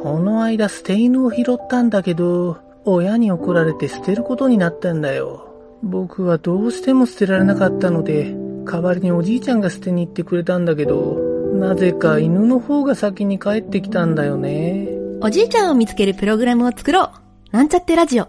この間捨て犬を拾ったんだけど、親に怒られて捨てることになったんだよ。僕はどうしても捨てられなかったので、代わりにおじいちゃんが捨てに行ってくれたんだけど、なぜか犬の方が先に帰ってきたんだよね。おじいちゃんを見つけるプログラムを作ろう。なんちゃってラジオ。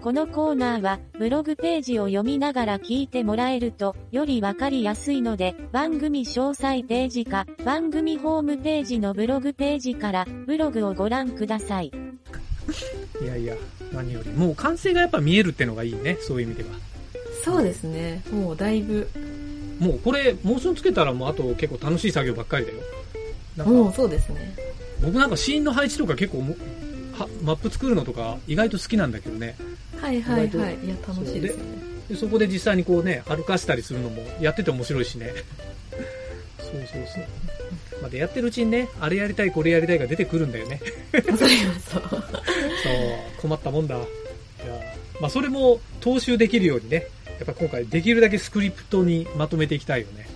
このコーナーは、ブログページを読みながら聞いてもらえると、よりわかりやすいので、番組詳細ページか、番組ホームページのブログページから、ブログをご覧ください。ー。いやいや、何より。もう完成がやっぱ見えるってのがいいね、そういう意味では。そうですね。もうだいぶ。もうこれ、モーションつけたらもうあと結構楽しい作業ばっかりだよ。なんかもうそうですね。僕なんかシーンの配置とか結構もはマップ作るのとか意外と好きなんだけどね。はいはいはい。いや、楽しいですよね。でそこで実際にこうね、歩かしたりするのもやってて面白いしね。そうそうそう。まあ、でやってるうちにね、あれやりたい、これやりたいが出てくるんだよね。そう。そう、困ったもんだ。いやまあ、それも踏襲できるようにね、やっぱ今回できるだけスクリプトにまとめていきたいよね。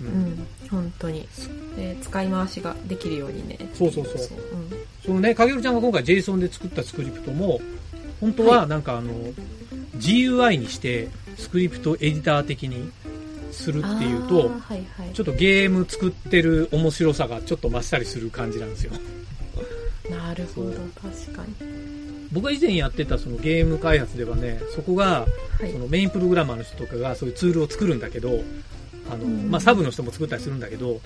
う。うんん、本当に。で、使い回しができるようにね。そうそうそううん。そのね、かげるちゃんが今回 JSON で作ったスクリプトも、本当はなんかあの、GUI にしてスクリプトエディター的にするっていうと、はいはい。ちょっとゲーム作ってる面白さがちょっと増したりする感じなんですよ。なるほど確かに。僕が以前やってたそのゲーム開発ではね、そこが、はいそ。のメインプログラマーの人とかがそういうツールを作るんだけど、あの、うんまあ、サブの人も作ったりするんだけど、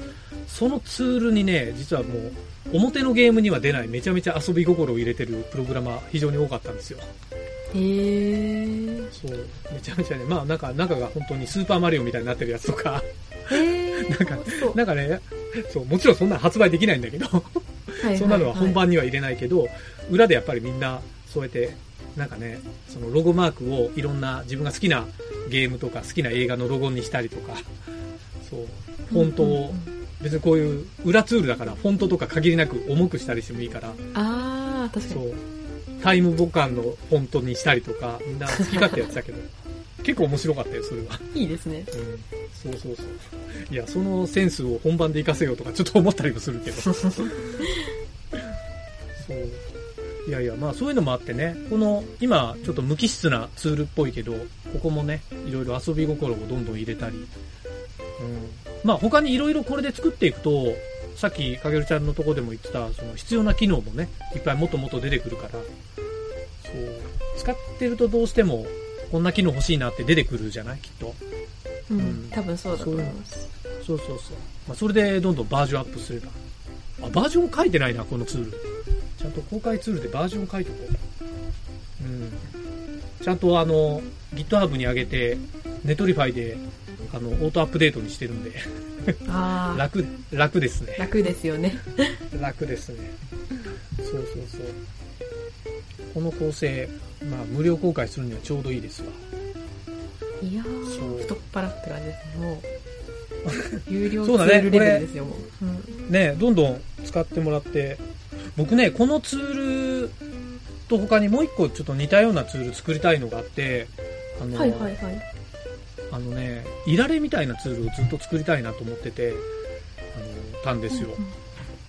そのツールにね、実はもう、表のゲームには出ないめちゃめちゃ遊び心を入れてるプログラマー非常に多かったんですよ。へー。そう、めちゃめちゃね、まあなんか中が本当にスーパーマリオみたいになってるやつとか。なんかなんかね、そう、もちろんそんなの発売できないんだけど、はいはいそんなのは本番には入れないけど、裏でやっぱりみんな、そうやって、なんかね、そのロゴマークをいろんな自分が好きなゲームとか好きな映画のロゴにしたりとか、そう、フォントを別にこういう裏ツールだから、フォントとか限りなく重くしたりしてもいいから、あー、確かに。そう、タイムボカンのフォントにしたりとか、みんな好き勝手やってたけど、結構面白かったよ、それは。いいですね。うん、そうそうそう。いや、そのセンスを本番で活かせようとかちょっと思ったりもするけど。いやいや、まあそういうのもあってね、この、今、ちょっと無機質なツールっぽいけど、ここもね、いろいろ遊び心をどんどん入れたり、うん。まあ他にいろいろこれで作っていくと、さっきかげるちゃんのとこでも言ってた、その必要な機能もね、いっぱいもっともっと出てくるから、そう。使ってるとどうしても、こんな機能欲しいなって出てくるじゃない？きっと。ううんん、多分そうだと思います。そうそうそう。まあ、それでどんどんバージョンアップすれば。あ、バージョン書いてないな、このツール。ちゃんと公開ツールでバージョン書いとこう。うん。ちゃんとあの、GitHub に上げて、 Netlify で、あの、オートアップデートにしてるんで、楽、楽ですね。楽ですよね。楽ですね。そうそうそう。この構成、まあ、無料公開するにはちょうどいいですわ。いやー、太っ腹って感じですね。もう、有料ツールレベルですよ、もう。うんね、どんどん使ってもらって、僕ね、このツールと他にもう一個ちょっと似たようなツール作りたいのがあって、あの、はいはいはい。あのね、いられみたいなツールをずっと作りたいなと思ってて、あの、たんですよ。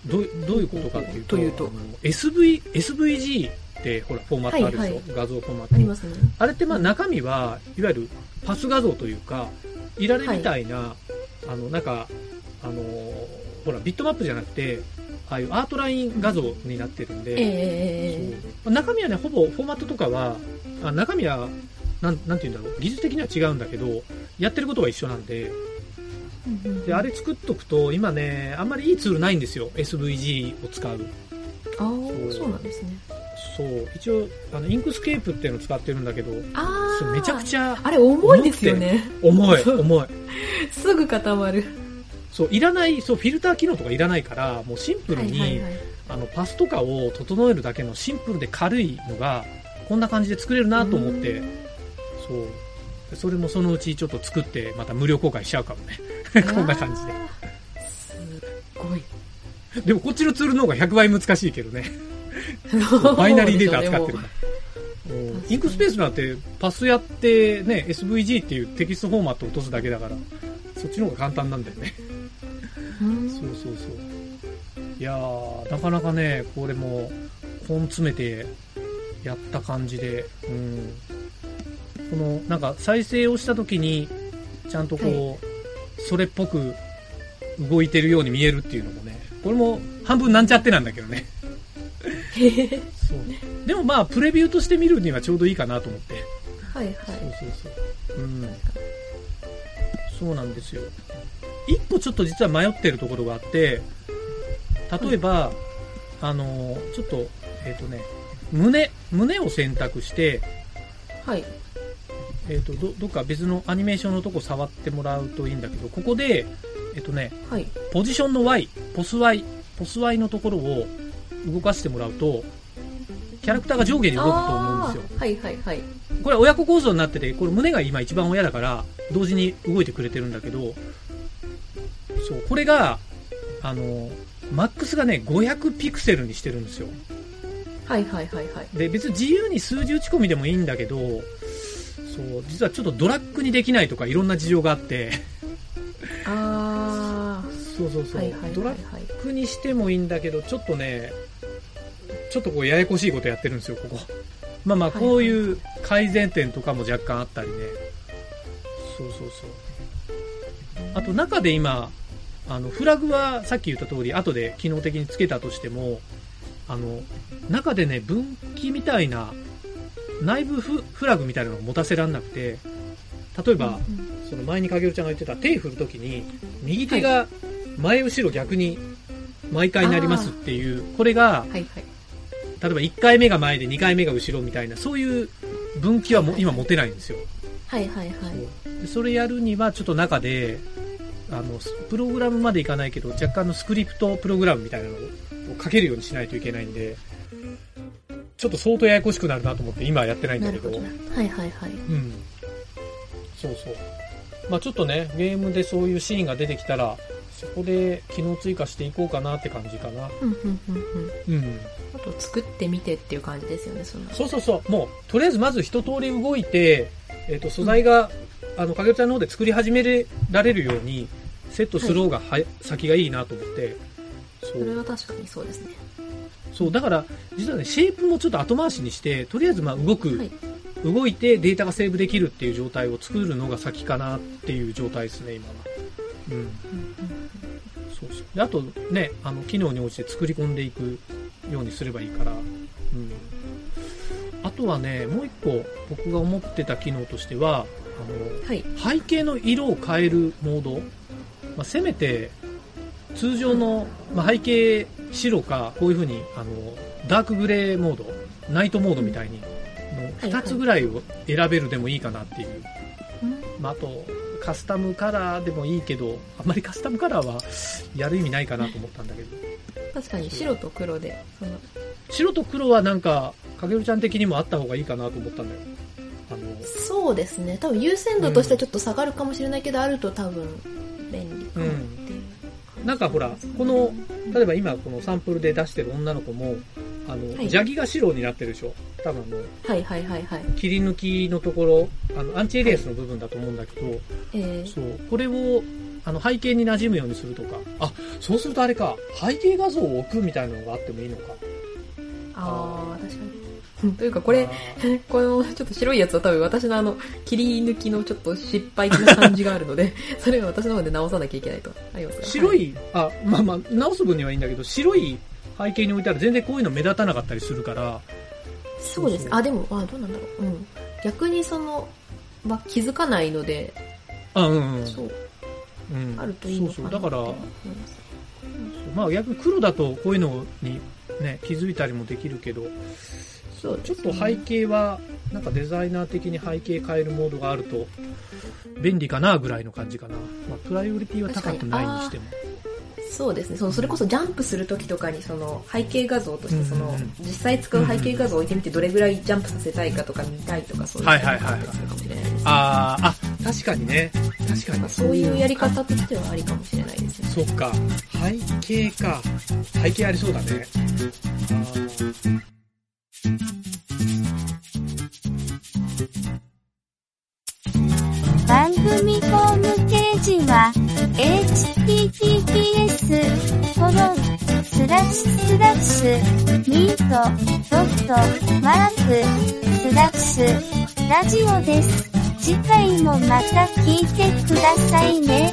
どうどういうことかっていうと、というと SV、SVG ってほら、フォーマットあるでしょ、はいはい画像フォーマット。ありますね。あれってまあ中身はいわゆるパス画像というか、イラレみたいな、あの、なんか、あのーほら、ビットマップじゃなくて、ああいうアウトライン画像になってるんで、ええええそう中身はね、ほぼフォーマットとかは、あ中身は、なん、なんて言うんだろう、技術的には違うんだけど、やってることは一緒なんで、ええで、あれ作っとくと、今ね、あんまりいいツールないんですよ、SVG を使う。あー、そうなんですね。そう、一応、あの、 Inkscape っていうのを使ってるんだけど、めちゃくちゃあれ重いですよね。重い、重い。すぐ固まる。そう、いらない、そう、フィルター機能とかいらないから、もうシンプルに、はいはいはいあの、パスとかを整えるだけのシンプルで軽いのが、こんな感じで作れるなと思って、そう。それもそのうちちょっと作って、また無料公開しちゃうかもね。こんな感じで。すっごい。でもこっちのツールの方が100倍難しいけどね。バイナリーデータ扱ってるから。うんインクスペースなんてパスやってね、SVG っていうテキストフォーマットを落とすだけだから、そっちの方が簡単なんだよね。うんそうそうそう。いやー、なかなかね、これも、根詰めてやった感じで、うん。この、なんか再生をした時に、ちゃんとこう、それっぽく動いてるように見えるっていうのもね、これも半分なんちゃってなんだけどね。そう。でもまあ、プレビューとして見るにはちょうどいいかなと思って。はいはい。そうそうそう。うん。そうなんですよ。一歩ちょっと実は迷ってるところがあって、例えば、あの、ちょっと、えっ、とね、胸、胸を選択して、はい。えっ、と、ど、どっか別のアニメーションのとこ触ってもらうといいんだけど、ここで、えっ、とね、はい。ポジションの Y、ポス Y、ポス Y のところを動かしてもらうと、キャラクターが上下に動くと思うんですよ。はいはいはい。これは親子構造になってて、これ胸が今一番親だから、同時に動いてくれてるんだけど、そう、これが、あの、マックスがね、500ピクセルにしてるんですよ。はいはいはいはい。で、別に自由に数字打ち込みでもいいんだけど、そう、実はちょっとドラッグにできないとかいろんな事情があって、あそうそうー。そう、はいはいはいドラはい。ッグにしてもいいんだけど、ちょっとね、ちょっとこうややこしいことやってるんですよ、ここ。まあまあ、はいはいこういう改善点とかも若干あったりね。そうそうそう。あと中で今、あの、フラグはさっき言った通り、後で機能的につけたとしても、あの、中でね、分岐みたいな、内部フフラグみたいなのを持たせらんなくて、例えば、その前にかげるちゃんが言ってた手振るときに、右手が前後ろ逆に毎回なりますっていう、これが。例えば1回目が前で2回目が後ろみたいな、そういう分岐はも今持てないんですよ。はいはいはい。それやるにはちょっと中で、あの、スプログラムまでいかないけど、若干のスクリプトプログラムみたいなのを書けるようにしないといけないんで、ちょっと相当ややこしくなるなと思って今はやってないんだけど。どな。はいはいはい。うん。そうそう。まあちょっとね、ゲームでそういうシーンが出てきたら、そこで機能追加していこうかなって感じかな。うんうんうんうん。うん。あと作ってみてっていう感じですよね、その。そうそうそう。もう、とりあえずまず一通り動いて、えっ、と、素材が、あの、かげるちゃんの方で作り始められるように、セットする方がは、先がいいなと思って。そそれう。は確かにそうですね。そう。だから、実はね、シェイプもちょっと後回しにして、とりあえずまあ動く、はい動いてデータがセーブできるっていう状態を作るのが先かなっていう状態ですね、今は。うん。うんうんそうそう。で、あとね、あの、機能に応じて作り込んでいくようにすればいいから、うん。あとはね、もう一個僕が思ってた機能としては、あはい。の、背景の色を変えるモード、まあ、せめて、通常の、まあ、背景白か、こういう風に、あの、ダークグレーモード、ナイトモードみたいに、のはい2つぐらいを選べるでもいいかなっていう。うんまあ、あと、カスタムカラーでもいいけど、あんまりカスタムカラーはやる意味ないかなと思ったんだけど。確かに白と黒で、その、白と黒はなんか、かげるちゃん的にもあった方がいいかなと思ったんだよ。そうですね。多分優先度としてはちょっと下がるかもしれないけど、あると多分便利かもっていう。なんかほら、この、例えば今このサンプルで出してる女の子も、あの、はいジャギが白になってるでしょ？多分あの、はいはいはいはい。切り抜きのところ、あの、アンチエリアスの部分だと思うんだけど、えー、そう、これを、あの、背景に馴染むようにするとか。あ、そうするとあれか、背景画像を置くみたいなのがあってもいいのか。あー、確かに。というかこれ、このちょっと白いやつは多分私のあの、切り抜きのちょっと失敗な感じがあるので、それは私の方で直さなきゃいけないとありますが白い、あ、まあまあ、直す分にはいいんだけど、白い背景に置いたら全然こういうの目立たなかったりするから、そうですね。あ、でも、あ、どうなんだろう。うん。逆にその、まあ、気づかないので、あ、うん、うん。そう、うん、あるといいのかなそうそう。だから、って思いますまあ逆に黒だとこういうのにね、気づいたりもできるけど、そうちょっと背景はなんかデザイナー的に背景変えるモードがあると便利かなぐらいの感じかな。まあ、プライオリティは高くないにしても。そうですねそのそれこそジャンプするときとかにその背景画像としてその、うんうんうん実際使う背景画像を置いてみてどれぐらいジャンプさせたいかとか見たいとかそういうはいはいはいはいのがあったりするかもしれないですねあー、あ、確かにね。確かに。そういうやり方としてはありかもしれないですねそっか。背景か。背景ありそうだね。番組ホームページは https コロンスラッシュスラッシュミートドットマークスラッシュラジオです。次回もまた聞いてくださいね。